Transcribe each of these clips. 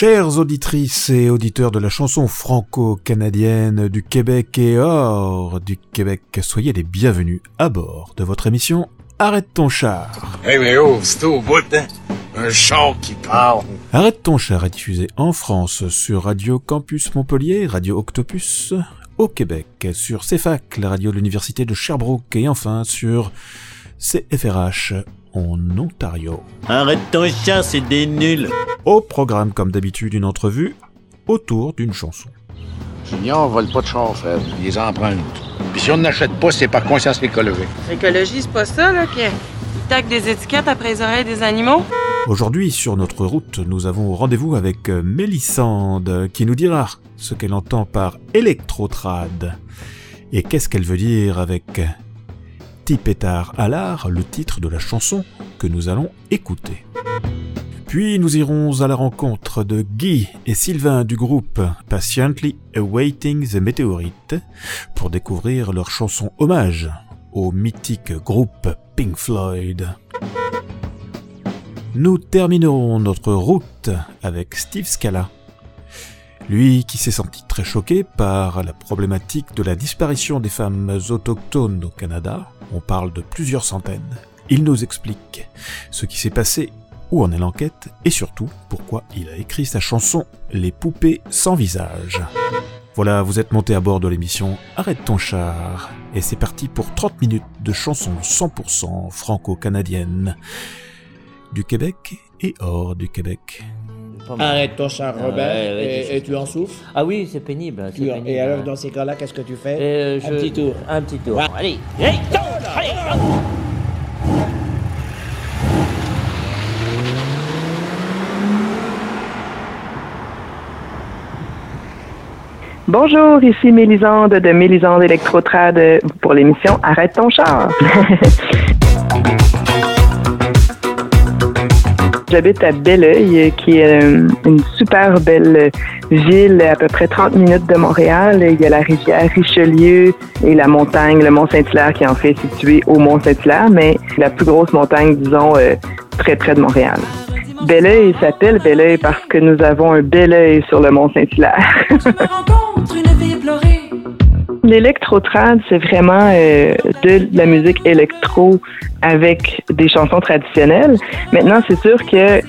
Chères auditrices et auditeurs de la chanson franco-canadienne du Québec et hors du Québec, soyez les bienvenus à bord de votre émission Arrête ton char. Hey mais oh, c'est au bout, hein? Un char qui parle. Arrête ton char est diffusé en France sur Radio Campus Montpellier, Radio Octopus, au Québec, sur CFAC, la radio de l'Université de Sherbrooke, et enfin sur CFRH en Ontario. Arrête ton char, c'est des nuls. Au programme, comme d'habitude, une entrevue autour d'une chanson. Junior vole pas de char, Fred. Il les emprunte. Puis si on n'achète pas, c'est par conscience écologique. L'écologie, c'est pas ça, là, qui tac des étiquettes après les oreilles des animaux? Aujourd'hui, sur notre route, nous avons rendez-vous avec euh, Mélissande, qui nous dira ce qu'elle entend par électrotrad. Et qu'est-ce qu'elle veut dire avec Tipétard à l'art, le titre de la chanson que nous allons écouter. Puis nous irons à la rencontre de Guy et Sylvain du groupe Patiently Awaiting the Meteorite pour découvrir leur chanson hommage au mythique groupe Pink Floyd. Nous terminerons notre route avec Steve Scala. Lui qui s'est senti très choqué par la problématique de la disparition des femmes autochtones au Canada, on parle de plusieurs centaines. Il nous explique ce qui s'est passé où en est l'enquête et surtout pourquoi il a écrit sa chanson Les poupées sans visage. Voilà, vous êtes monté à bord de l'émission Arrête ton char et c'est parti pour 30 minutes de chansons 100% franco-canadiennes du Québec et hors du Québec. Arrête ton char, Ah, Robert, et, tu en souffres? Ah oui, c'est pénible. et alors, dans ces cas-là, qu'est-ce que tu fais? Euh, Un petit tour. Un petit tour. Ouais. Allez, hey, Bonjour, ici Mélisande de Mélisande Electrotrad pour l'émission Arrête ton char. J'habite à Belleuil, qui est euh, une super belle ville, à peu près 30 minutes de Montréal. Il y a la rivière Richelieu et la montagne, le Mont-Saint-Hilaire, qui est en fait situé au Mont-Saint-Hilaire, mais la plus grosse montagne, disons, euh, très près de Montréal. Belleuil s'appelle Belleuil parce que nous avons un bel œil sur le Mont-Saint-Hilaire. L'électrotrad, c'est vraiment euh, de la musique électro avec des chansons traditionnelles. Maintenant, c'est sûr que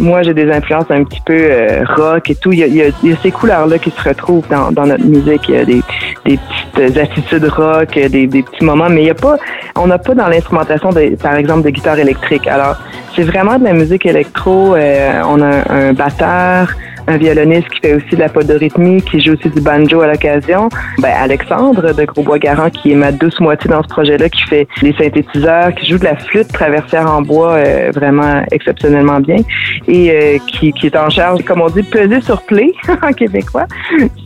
moi, j'ai des influences un petit peu euh, rock et tout. Il y a, il y a- il y a ces couleurs-là qui se retrouvent dans, dans notre musique. Il y a des, des petites attitudes rock, des, des petits moments, mais il y a pas, on n'a pas dans l'instrumentation, par exemple, de guitare électrique. Alors, c'est vraiment de la musique électro. euh, on a un batteur, un violoniste qui fait aussi de la podorythmie, qui joue aussi du banjo à l'occasion. Ben, Alexandre de Grosbois-Garant, qui est ma douce moitié dans ce projet-là, qui fait les synthétiseurs, qui joue de la flûte traversière en bois euh, vraiment exceptionnellement bien et euh, qui, est en charge, comme on dit, peser sur play en québécois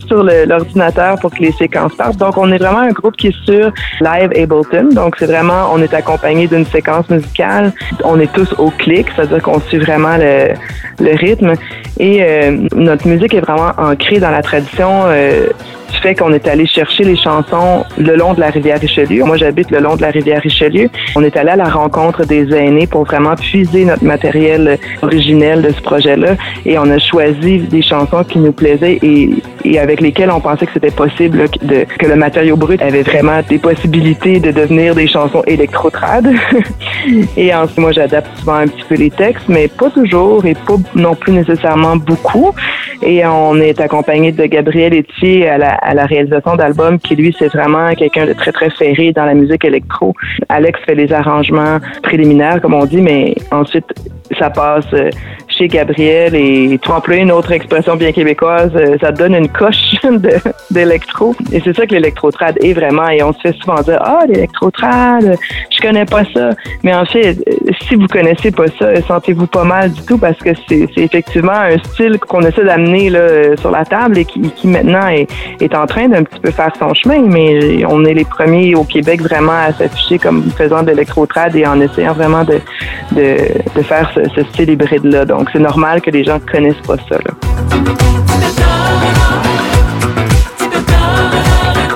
sur l'ordinateur pour que les séquences partent. Donc, on est vraiment un groupe qui est sur Live Ableton. Donc, c'est vraiment, on est accompagné d'une séquence musicale. On est tous au clic, c'est-à-dire qu'on suit vraiment le, le rythme. Et euh, notre musique est vraiment ancrée dans la tradition euh, du fait qu'on est allé chercher les chansons le long de la rivière Richelieu. Moi, j'habite le long de la rivière Richelieu. On est allé à la rencontre des aînés pour vraiment puiser notre matériel originel de ce projet-là. Et on a choisi des chansons qui nous plaisaient et, et avec lesquelles on pensait que c'était possible de, que le matériau brut avait vraiment des possibilités de devenir des chansons électro-trad. et ensuite, moi, j'adapte souvent un petit peu les textes, mais pas toujours et pas non plus nécessairement beaucoup. Et on est accompagné de Gabriel Etier à la, à la réalisation d'albums, qui lui, c'est vraiment quelqu'un de très, très ferré dans la musique électro. Alex fait les arrangements préliminaires, comme on dit, mais ensuite, ça passe euh, chez Gabriel et tu emploies une autre expression bien québécoise, euh, ça donne une coche d'électro. Et c'est ça que l'électrotrad est vraiment. Et on se fait souvent dire, ah, l'électrotrad, je connais pas ça. Mais en fait, euh, si vous connaissez pas ça, sentez-vous pas mal du tout parce que c'est effectivement un style qu'on essaie d'amener euh, sur la table et qui, maintenant est, en train d'un petit peu faire son chemin. Mais on est les premiers au Québec vraiment à s'afficher comme faisant de l'électrotrad et en essayant vraiment de, faire ce, style hybride-là. C'est normal que les gens connaissent pas ça.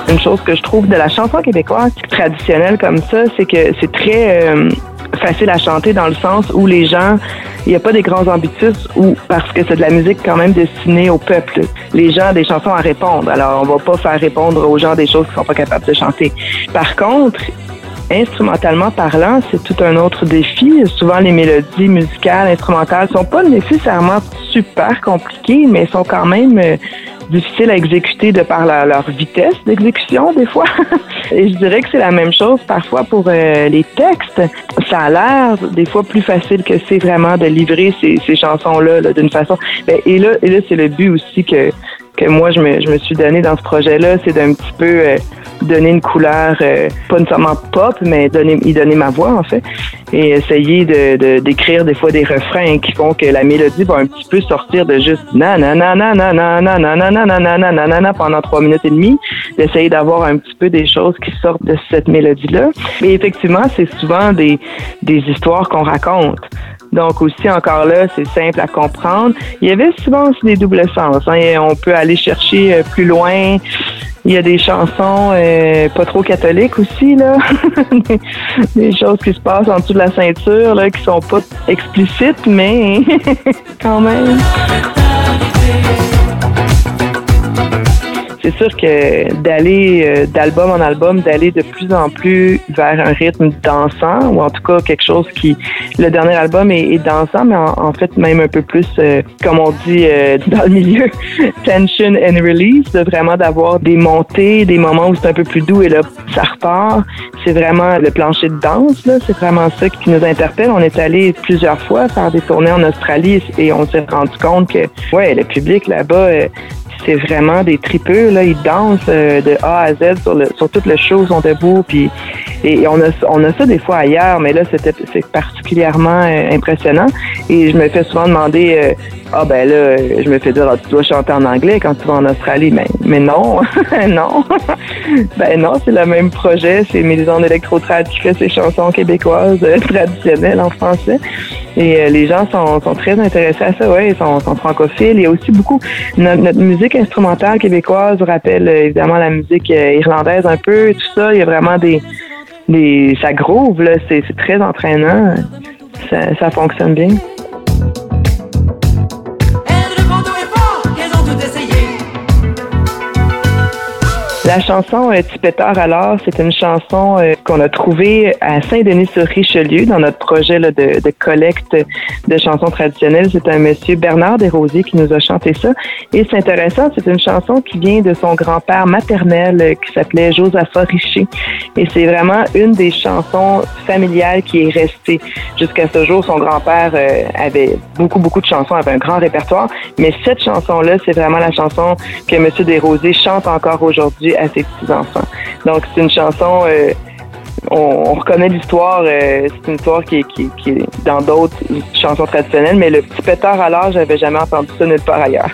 Une chose que je trouve de la chanson québécoise traditionnelle comme ça, c'est que c'est très euh, facile à chanter dans le sens où les gens, il n'y a pas des grands ambitus ou parce que c'est de la musique quand même destinée au peuple. Les gens ont des chansons à répondre. Alors, on va pas faire répondre aux gens des choses qu'ils sont pas capables de chanter. Par contre, instrumentalement parlant, c'est tout un autre défi. Souvent, les mélodies musicales, instrumentales sont pas nécessairement super compliquées, mais sont quand même euh, difficiles à exécuter de par leur vitesse d'exécution des fois. Et je dirais que c'est la même chose parfois pour euh, les textes. Ça a l'air des fois plus facile que c'est vraiment de livrer ces, ces chansons-là d'une façon. Ben, et là, et là c'est le but aussi que que moi, je me, je me suis donné dans ce projet-là, c'est d'un petit peu euh, donner une couleur, euh, pas nécessairement pop, mais donner, y donner ma voix, en fait, et essayer de, d'écrire de, des fois des refrains qui font que la mélodie va un petit peu sortir de juste nanana, nanana, nanana, nanana pendant trois minutes et demie, d'essayer d'avoir un petit peu des choses qui sortent de cette mélodie-là. Mais effectivement, c'est souvent des, des histoires qu'on raconte. Donc aussi, encore là, c'est simple à comprendre. Il y avait souvent aussi des doubles sens. Hein. On peut aller chercher euh, plus loin. Il y a des chansons euh, pas trop catholiques aussi, là. des choses qui se passent en dessous de la ceinture, là, qui sont pas explicites, mais quand même c'est sûr que d'aller euh, d'album en album, d'aller de plus en plus vers un rythme dansant, ou en tout cas quelque chose qui, le dernier album est, dansant, mais en, fait même un peu plus, euh, comme on dit euh, dans le milieu, tension and release, vraiment d'avoir des montées, des moments où c'est un peu plus doux et là ça repart. C'est vraiment le plancher de danse, là, c'est vraiment ça qui nous interpelle. On est allé plusieurs fois faire des tournées en Australie et on s'est rendu compte que, ouais, le public là-bas c'est vraiment des tripeux. Là. Ils dansent euh, de A à Z sur, le, sur tout le show, sont debout. Puis, et on a, on a ça des fois ailleurs, mais là, c'était c'est particulièrement euh, impressionnant. Et je me fais souvent demander euh, Ah ben là, je me fais dire ah, tu dois chanter en anglais quand tu vas en Australie. Mais, mais non, non. ben non, c'est le même projet. C'est Mélisande Electro-Trad qui fait ses chansons québécoises traditionnelles en français. Et les gens sont, sont, très intéressés à ça, ouais, ils sont, sont francophiles. Il y a aussi beaucoup notre, notre musique instrumentale québécoise rappelle euh, évidemment la musique euh, irlandaise un peu, tout ça. Il y a vraiment des. des ça groove, là. C'est très entraînant. Ça, ça fonctionne bien. La chanson euh, Tipeteur alors, c'est une chanson euh, qu'on a trouvée à Saint-Denis-sur-Richelieu dans notre projet de, de, collecte de chansons traditionnelles. C'est un monsieur Bernard Desrosiers qui nous a chanté ça. Et c'est intéressant, c'est une chanson qui vient de son grand-père maternel euh, qui s'appelait Josaphat Richer. Et c'est vraiment une des chansons familiales qui est restée. Jusqu'à ce jour, son grand-père avait beaucoup, beaucoup de chansons, avait un grand répertoire. Mais cette chanson-là, c'est vraiment la chanson que monsieur Desrosiers chante encore aujourd'hui à ses petits-enfants. Donc, c'est une chanson, euh, on, reconnaît l'histoire, euh, c'est une histoire qui, est dans d'autres chansons traditionnelles, mais le petit pétard alors, j'avais jamais entendu ça nulle part ailleurs.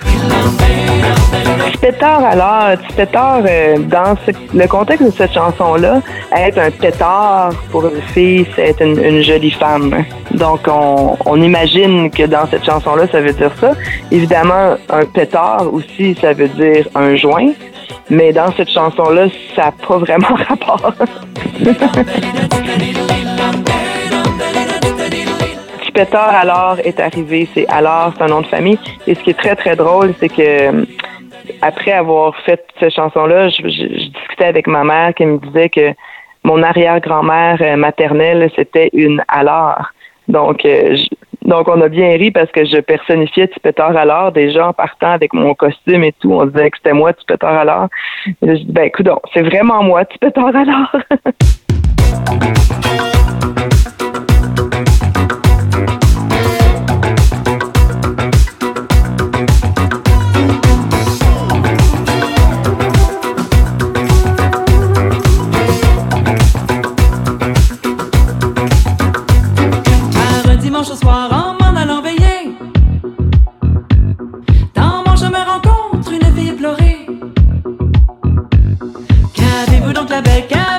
Petit pétard alors, petit pétard, euh, dans le contexte de cette chanson-là, être un pétard pour une fille, c'est être une, jolie femme. Donc, on, on imagine que dans cette chanson-là, ça veut dire ça. Évidemment, un pétard aussi, ça veut dire un joint. Mais dans cette chanson-là, ça n'a pas vraiment rapport. Pétard alors est arrivé, c'est alors, c'est un nom de famille. Et ce qui est très, très drôle, c'est que après avoir fait cette chanson-là, je, discutais avec ma mère qui me disait que mon arrière-grand-mère euh, maternelle, c'était une alors. Donc, euh, donc, on a bien ri parce que je personnifiais Tipeteur à l'art. Déjà, en partant avec mon costume et tout, on disait que c'était moi, Tipeteur à l'art. Je dis, ben, écoute, c'est vraiment moi, Tipeteur à l'art. dimanche soir. saber que é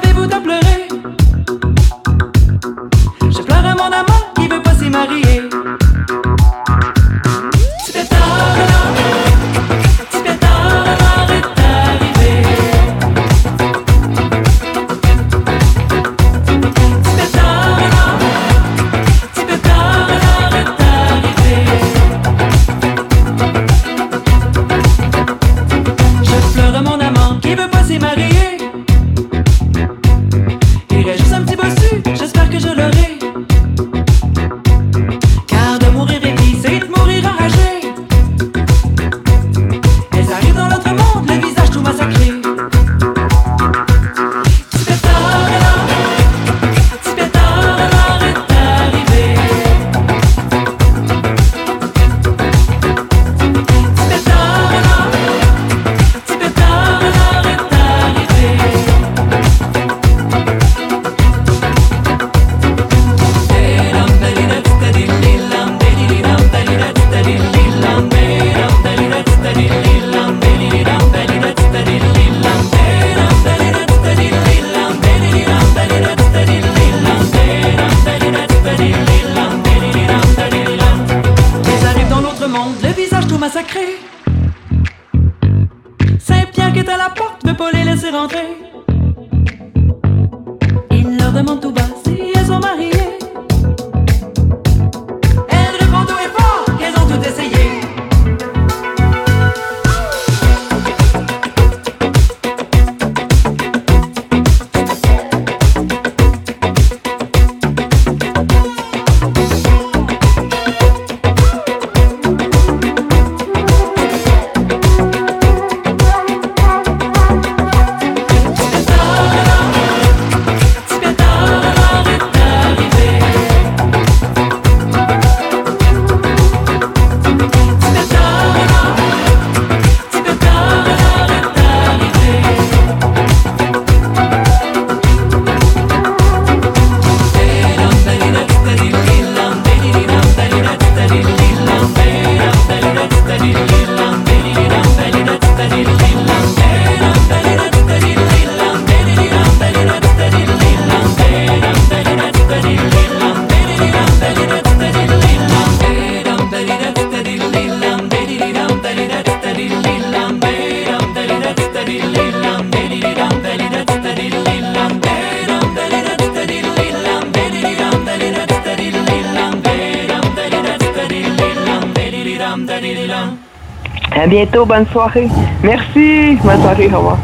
À bientôt, bonne soirée. Merci, bonne soirée, au revoir.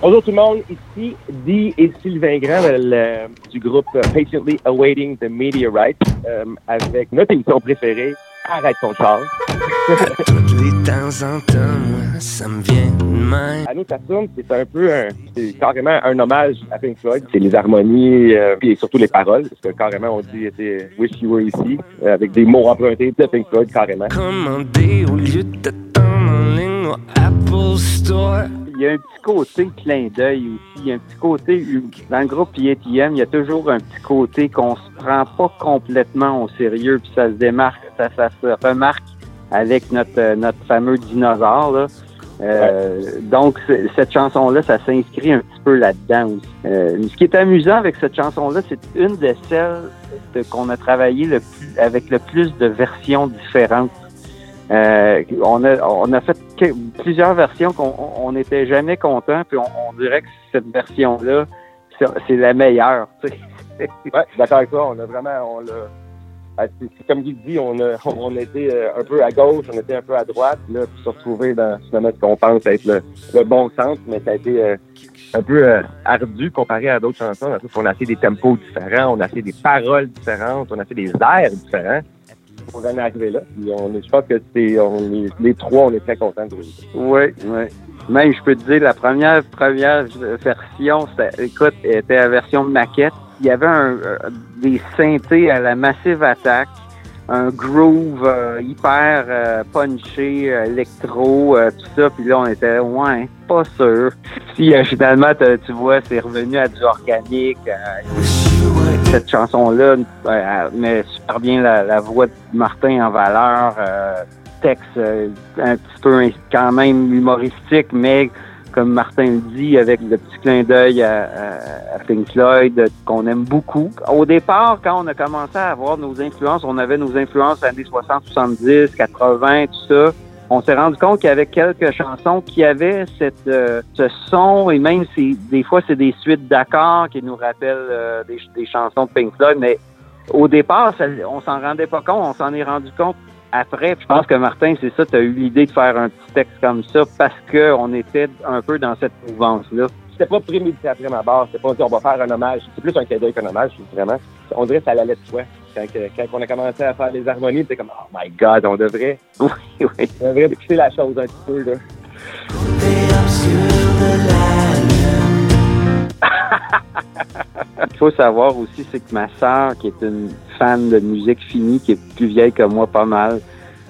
Bonjour tout le monde, ici Dee et Sylvain Grand le- du groupe Patiently Awaiting the Meteorite euh, avec notre émission préférée, Arrête ton char. Les temps en temps, ça me vient de même. Sonne, c'est un peu un, c'est carrément un hommage à Pink Floyd. C'est les harmonies, euh, puis surtout les paroles, parce que carrément on dit c'est Wish You Were Ici, euh, avec des mots empruntés de Pink Floyd carrément. Commander au lieu d'attendre en ligne au Apple Store. Il y a un petit côté clin d'œil aussi. Il y a un petit côté, dans le groupe IATM, il y a toujours un petit côté qu'on se prend pas complètement au sérieux, puis ça se démarque, ça, ça se remarque avec notre, euh, notre fameux dinosaure. Là. Euh, Donc, cette chanson-là, ça s'inscrit un petit peu là-dedans aussi. Euh, ce qui est amusant avec cette chanson-là, c'est une de celles qu'on a travaillé le plus, avec le plus de versions différentes. Euh, on, a, on a fait que- plusieurs versions qu'on on n'était jamais content, puis on, on dirait que cette version-là, c'est c'est la meilleure. tu sais. Ouais, d'accord avec toi, on a vraiment, on l'a. Ah, comme Guy dit, on a, on était euh, un peu à gauche, on était un peu à droite, là, puis se retrouver dans ce qu'on pense être le, bon centre, mais ça a été euh, un peu euh, ardu comparé à d'autres chansons. qu'on a fait des tempos différents, on a fait des paroles différentes, on a fait des airs différents. On en est arrivé là. Puis on est, je pense que c'est, on est, les trois, on est très contents de Oui, oui. Même, je peux te dire, la première première version, écoute, était la version maquette. Il y avait un, euh, des synthés à la Massive Attack, un groove euh, hyper euh, punché, électro, euh, tout ça. Puis là, on était, ouais, pas sûr. Puis euh, finalement, tu vois, c'est revenu à du organique. euh, cette chanson-là met super bien la, la voix de Martin en valeur. texte un petit peu quand même humoristique, mais comme Martin le dit, avec le petit clin d'œil à, Pink Floyd qu'on aime beaucoup. Au départ, quand on a commencé à avoir nos influences, on avait nos influences années 60, 70, 80, tout ça. On s'est rendu compte qu'il y avait quelques chansons qui avaient euh, ce son et même si des fois c'est des suites d'accords qui nous rappellent euh, des, chansons de Pink Floyd, mais au départ, on s'en rendait pas compte, on s'en est rendu compte après. Je pense que Martin, c'est ça, tu as eu l'idée de faire un petit texte comme ça parce que on était un peu dans cette mouvance-là. C'était pas prémédité après ma barre, c'était pas dit on va faire un hommage. C'est plus un d'œil qu'un hommage, vraiment. On dirait que ça allait de soi. Quand on a commencé à faire les harmonies, c'était comme Oh my god, on devrait. Oui, oui. On devrait pousser la chose un petit peu là. Il faut savoir aussi, c'est que ma sœur, qui est une fan de musique finie, qui est plus vieille que moi pas mal,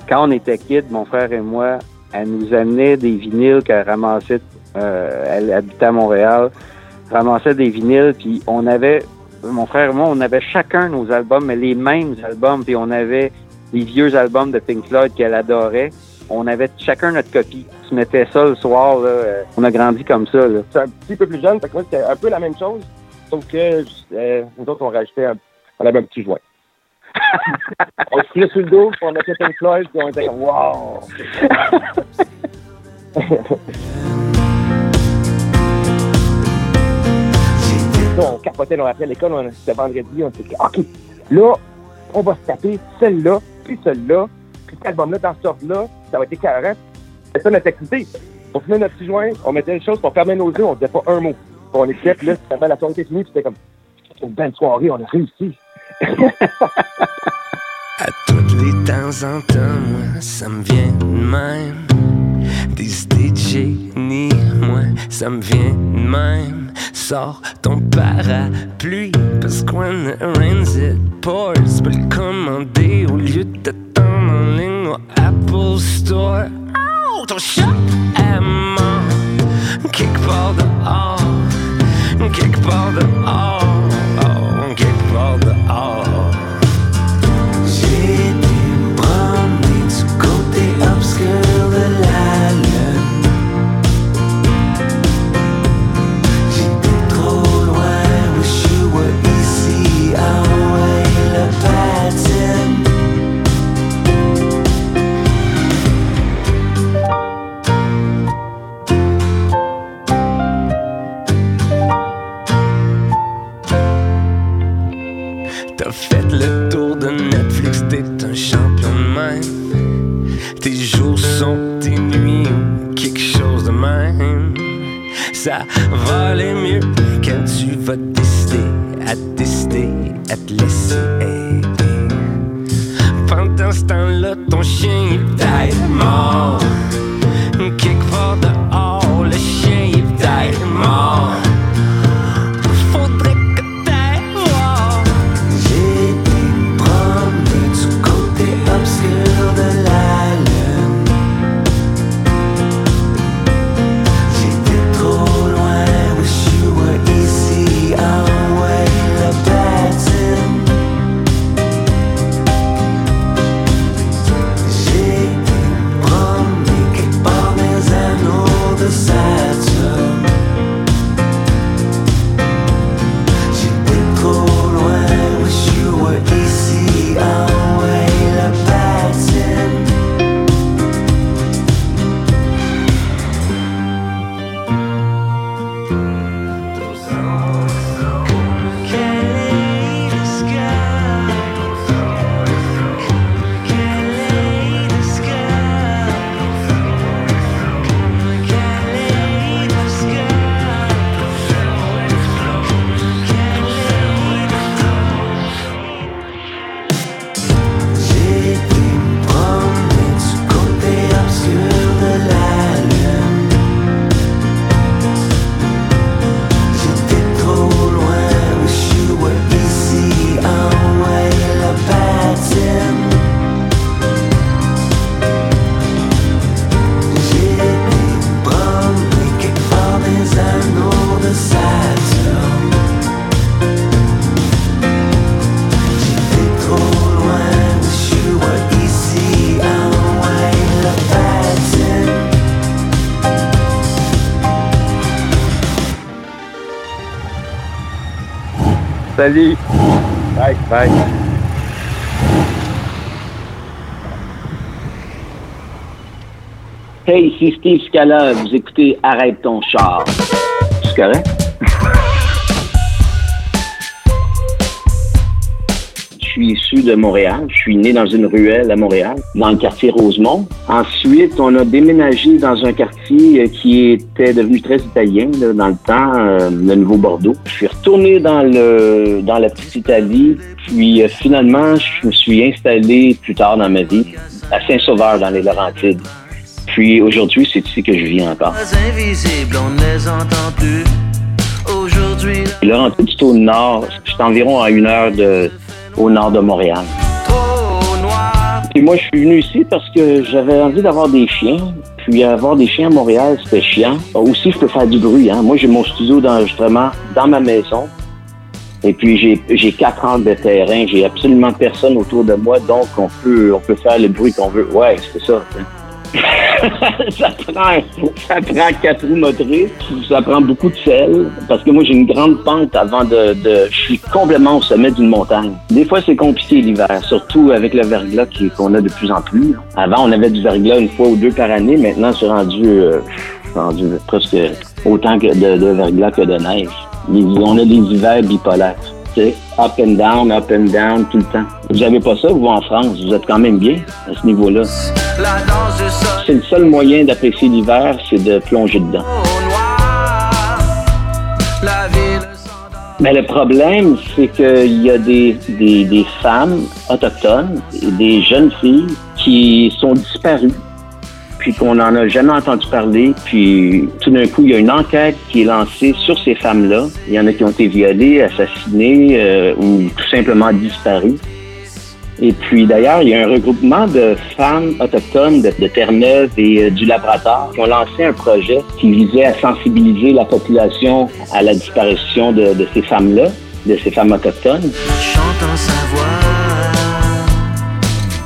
quand on était kids, mon frère et moi, elle nous amenait des vinyles qu'elle ramassait, euh, elle habitait à Montréal, ramassait des vinyles, puis on avait, mon frère et moi, on avait chacun nos albums, mais les mêmes albums, puis on avait les vieux albums de Pink Floyd qu'elle adorait. On avait chacun notre copie. On se mettait ça le soir, là, euh, on a grandi comme ça. Là. Un petit peu plus jeune, fait que moi, c'était un peu la même chose. Sauf que euh, nous autres, on rajoutait un on avait un petit joint. on se filait sur le dos, puis on mettait Pink Floyd, puis on était comme wow! On capotait, là, après l'école, on- c'était vendredi, on était OK, là, on va se taper celle-là, puis celle-là, puis cet album-là, dans ce ordre-là, ça va être écœurant. C'était ça notre activité. On fumait notre petit joint, on mettait une chose, puis on fermait nos yeux, on disait pas un mot. On écoutait, puis là, c'était la soirée était finie, puis c'était comme, une belle soirée, on a réussi. À tous les temps en temps, moi, ça me vient de même. Des idées de génie, moi, ça me vient de même. Sors ton parapluie, parce it rains it pours. Peux le commander au lieu de t'attendre en ligne au Apple Store. Oh, ton chat mort, quelque part dehors, quelque part Salut! Bye, bye. Hey, ici Steve Scala, vous écoutez Arrête ton char. C'est correct? De Montréal. Je suis né dans une ruelle à Montréal, dans le quartier Rosemont. Ensuite, on a déménagé dans un quartier euh, qui était devenu très italien là, dans le temps, euh, le Nouveau-Bordeaux. Je suis retourné dans le dans la petite Italie, puis euh, finalement, je me suis installé plus tard dans ma vie à Saint-Sauveur, dans les Laurentides. Puis aujourd'hui, c'est ici que je vis encore. on ne les entend plus. Aujourd'hui, Les Laurentides, c'est au nord. C'est environ à une heure de, au nord de Montréal. Puis moi, je suis venu ici parce que j'avais envie d'avoir des chiens. Puis avoir des chiens à Montréal, c'était chiant. Aussi, je peux faire du bruit. Hein. Moi, j'ai mon studio d'enregistrement dans ma maison. Et puis, j'ai- quatre ans de terrain. J'ai absolument personne autour de moi. Donc, on peut, on peut faire le bruit qu'on veut. Ouais, c'est ça. hein. Ça, prend, ça prend quatre roues motrices, ça prend beaucoup de sel, parce que moi j'ai une grande pente avant de, de je suis complètement au sommet d'une montagne. Des fois c'est compliqué l'hiver, surtout avec le verglas qu'on a de plus en plus. Avant on avait du verglas une fois ou deux par année, maintenant c'est rendu, euh, rendu presque autant que de, de verglas que de neige. On a des hivers bipolaires. Up and down, up and down, tout le temps. Vous n'avez pas ça, vous, en France. Vous êtes quand même bien à ce niveau-là. C'est le seul moyen d'apprécier l'hiver, c'est de plonger dedans. Mais le problème, c'est qu'il y a des, des, des femmes autochtones et des jeunes filles qui sont disparues, puis qu'on n'en a jamais entendu parler, puis tout d'un coup, il y a une enquête qui est lancée sur ces femmes-là. Il y en a qui ont été violées, assassinées euh, ou tout simplement disparues. Et puis d'ailleurs, il y a un regroupement de femmes autochtones de, de Terre-Neuve et euh, du Labrador qui ont lancé un projet qui visait à sensibiliser la population à la disparition de, de ces femmes-là, de ces femmes autochtones. chantant sa voix.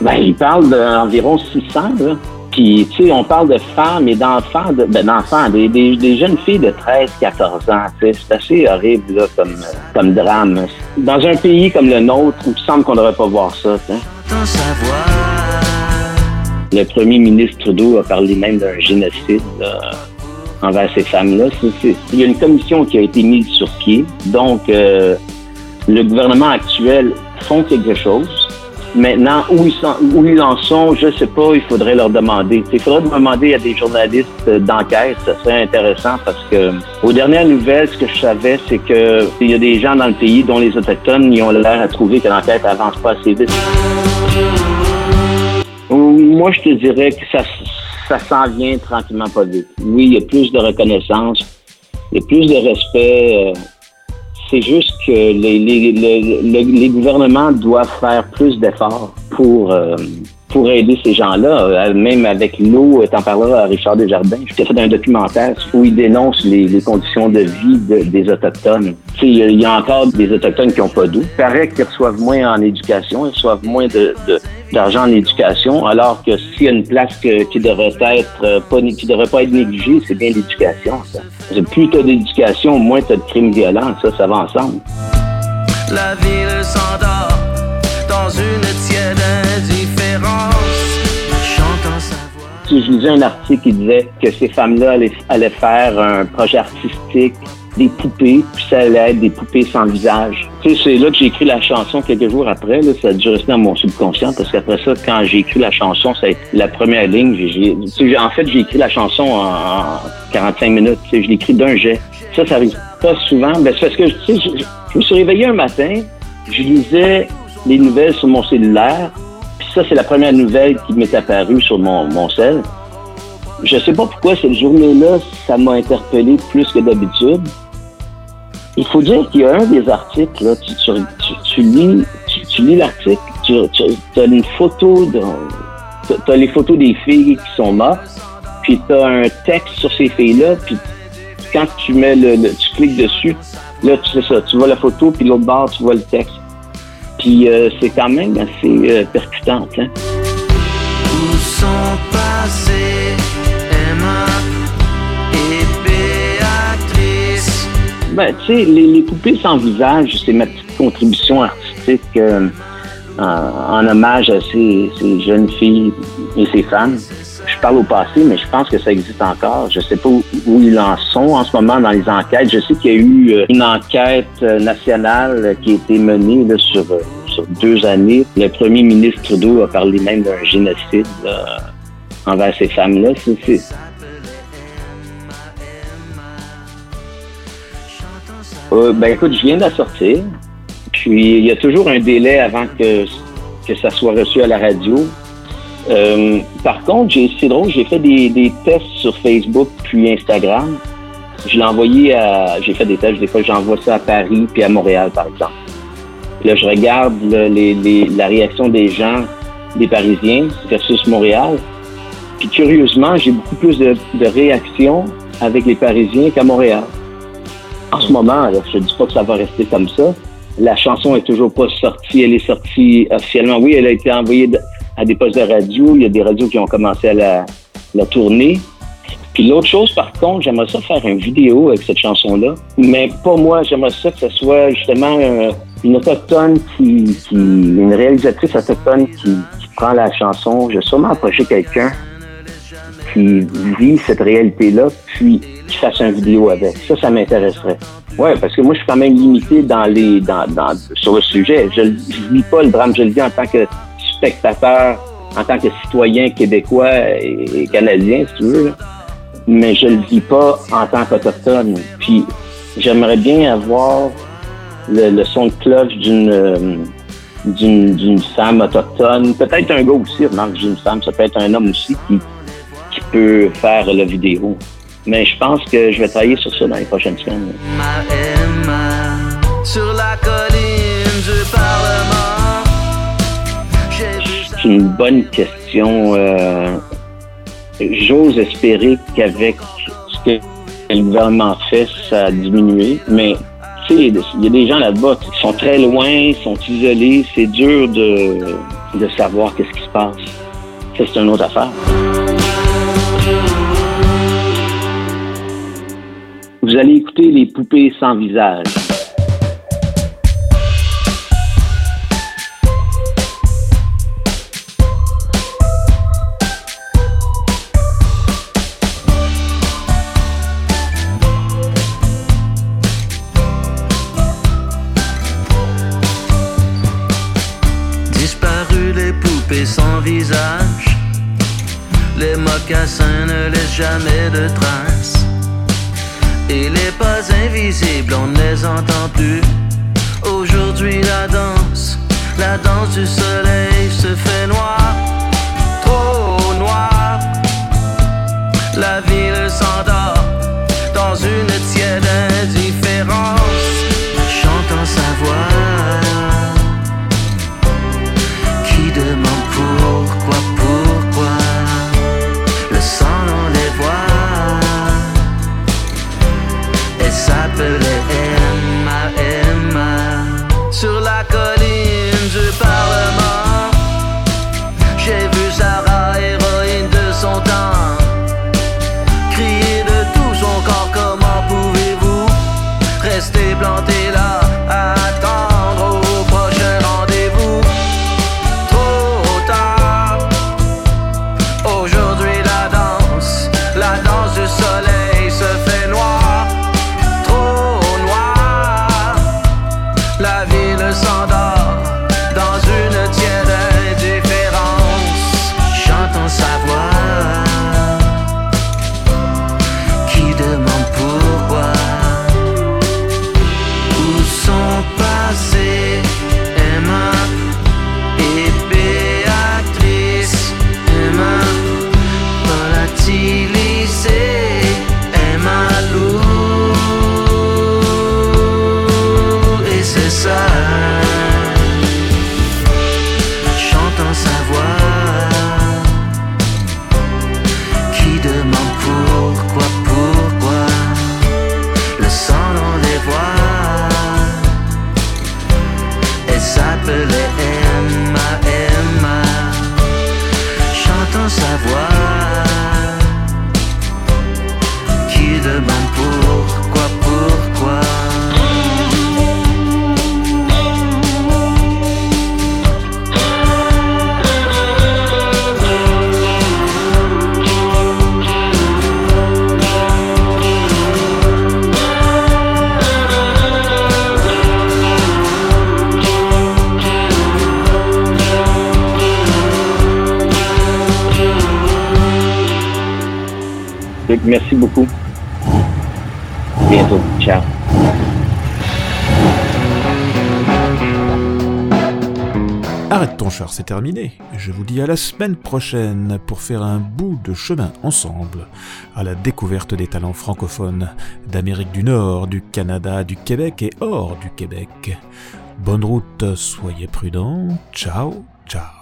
Ben, ils parlent d'environ 600, là. Puis, tu sais, on parle de femmes et d'enfants, de, ben, d'enfants, des, des, des jeunes filles de 13, 14 ans, tu sais. C'est assez horrible, là, comme, comme drame. Dans un pays comme le nôtre, où il semble qu'on ne devrait pas voir ça, tu. Le premier ministre Trudeau a parlé même d'un génocide là, envers ces femmes-là. Il y a une commission qui a été mise sur pied. Donc, euh, le gouvernement actuel font quelque chose. Maintenant, où ils, en sont, je sais pas, il faudrait leur demander. Il faudrait demander à des journalistes euh, d'enquête, ça serait intéressant parce que, aux dernières nouvelles, ce que je savais, c'est que il y a des gens dans le pays dont les Autochtones, ils ont l'air à trouver que l'enquête avance pas assez vite. Moi, je te dirais que ça, ça s'en vient tranquillement pas vite. Oui, il y a plus de reconnaissance, il y a plus de respect. C'est juste que les, les, les, les- les gouvernements doivent faire plus d'efforts pour, euh, pour aider ces gens-là. Euh, Même avec l'eau, t'en parleras à Richard Desjardins. J'ai fait un documentaire où il dénonce les, conditions de vie de- des Autochtones. Il y, a- encore des Autochtones qui n'ont pas d'eau. Il paraît qu'ils reçoivent moins en éducation, ils reçoivent moins d'argent en éducation, alors que s'il y a une place qui devrait être euh, qui devrait pas être négligée, c'est bien l'éducation. Ça. Plus tu as d'éducation, moins tu as de crimes violents. Ça, ça va ensemble. La ville s'endort dans une tiède je lisais un article qui disait que ces femmes-là allaient, faire un projet artistique, des poupées, puis ça allait être des poupées sans visage. Tu sais, c'est là que j'ai écrit la chanson quelques jours après. Ça a dû rester dans mon subconscient parce qu'après ça, quand j'ai écrit la chanson, été la première ligne. En fait, j'ai écrit la chanson en, en 45 minutes. Tu sais, je l'ai écrit d'un jet. Ça, ça arrive pas souvent. C'est parce que tu sais, je, je me suis réveillé un matin, je lisais les nouvelles sur mon cellulaire, ça, c'est la première nouvelle qui m'est apparue sur mon, mon cell. Je sais pas pourquoi cette journée-là, ça m'a interpellé plus que d'habitude. Il faut dire qu'il y a un des articles, là, tu, tu, lis, tu, lis l'article, tu, as une photo. Tu as les photos des filles qui sont mortes, puis tu un texte sur ces filles-là, puis quand tu mets le, le- tu cliques dessus, là tu fais ça, tu vois la photo, puis l'autre bord, tu vois le texte. Puis euh, c'est quand même assez euh, percutant. Hein? Où sont passées Emma et Béatrice? Ben, tu sais, les, les poupées sans visage, c'est ma petite contribution artistique euh, en, en hommage à ces, ces jeunes filles et ces femmes. Je parle au passé, mais je pense que ça existe encore. Je sais pas où, où ils en sont en ce moment dans les enquêtes. Je sais qu'il y a eu euh, une enquête nationale qui a été menée là, sur, sur deux années. Le premier ministre Trudeau a parlé même d'un génocide envers ces femmes-là. C'est- Euh, ben écoute, je viens de la sortir. Puis il y a toujours un délai avant que, que ça soit reçu à la radio. Euh, par contre, c'est drôle, j'ai fait des, des tests sur Facebook puis Instagram. Je l'ai envoyé à. J'ai fait des tests, des fois j'envoie ça à Paris puis à Montréal, par exemple. Là, je regarde la réaction des gens, des Parisiens versus Montréal. Puis curieusement, j'ai beaucoup plus de, réactions avec les Parisiens qu'à Montréal. En ce moment, je ne dis pas que ça va rester comme ça. La chanson est toujours pas sortie. Elle est sortie officiellement. Oui, elle a été envoyée à des postes de radio. Il y a des radios qui ont commencé à la, la tournée. Puis l'autre chose, par contre, j'aimerais ça faire une vidéo avec cette chanson-là. Mais pas moi, j'aimerais ça que ce soit justement euh, une autochtone qui, qui, une réalisatrice autochtone qui, qui prend la chanson. Je vais sûrement approcher quelqu'un qui vit cette réalité-là, puis qui fasse une vidéo avec. Ça, ça m'intéresserait. Ouais, parce que moi, je suis quand même limité dans les, dans, dans, sur le sujet. Je ne vis pas le drame, je le vis en tant que spectateur, en tant que citoyen québécois et, canadien, si tu veux. Mais je le vis pas en tant qu'autochtone. Puis, j'aimerais bien avoir le, le son de cloche d'une euh, d'une d'une femme autochtone, peut-être un gars aussi, remarque, d'une femme, ça peut être un homme aussi qui, qui peut faire la vidéo. Mais je pense que je vais travailler sur ça dans les prochaines semaines. Sur la colline du Parlement. C'est une bonne question. Euh, J'ose espérer qu'avec ce que le gouvernement fait, ça a diminué. Mais il y a des gens là-bas qui sont très loin, sont isolés. C'est dur de, de savoir qu'est-ce qui se passe. Ça, c'est une autre affaire. Vous allez écouter les poupées sans visage. Jamais de traces. Et les pas invisibles, on ne les entend plus. Aujourd'hui, la danse, la danse du soleil se fait noir, Merci beaucoup. Bientôt. Ciao. Arrête ton char, c'est terminé. Je vous dis à la semaine prochaine pour faire un bout de chemin ensemble à la découverte des talents francophones d'Amérique du Nord, du Canada, du Québec et hors du Québec. Bonne route, soyez prudents. Ciao, ciao.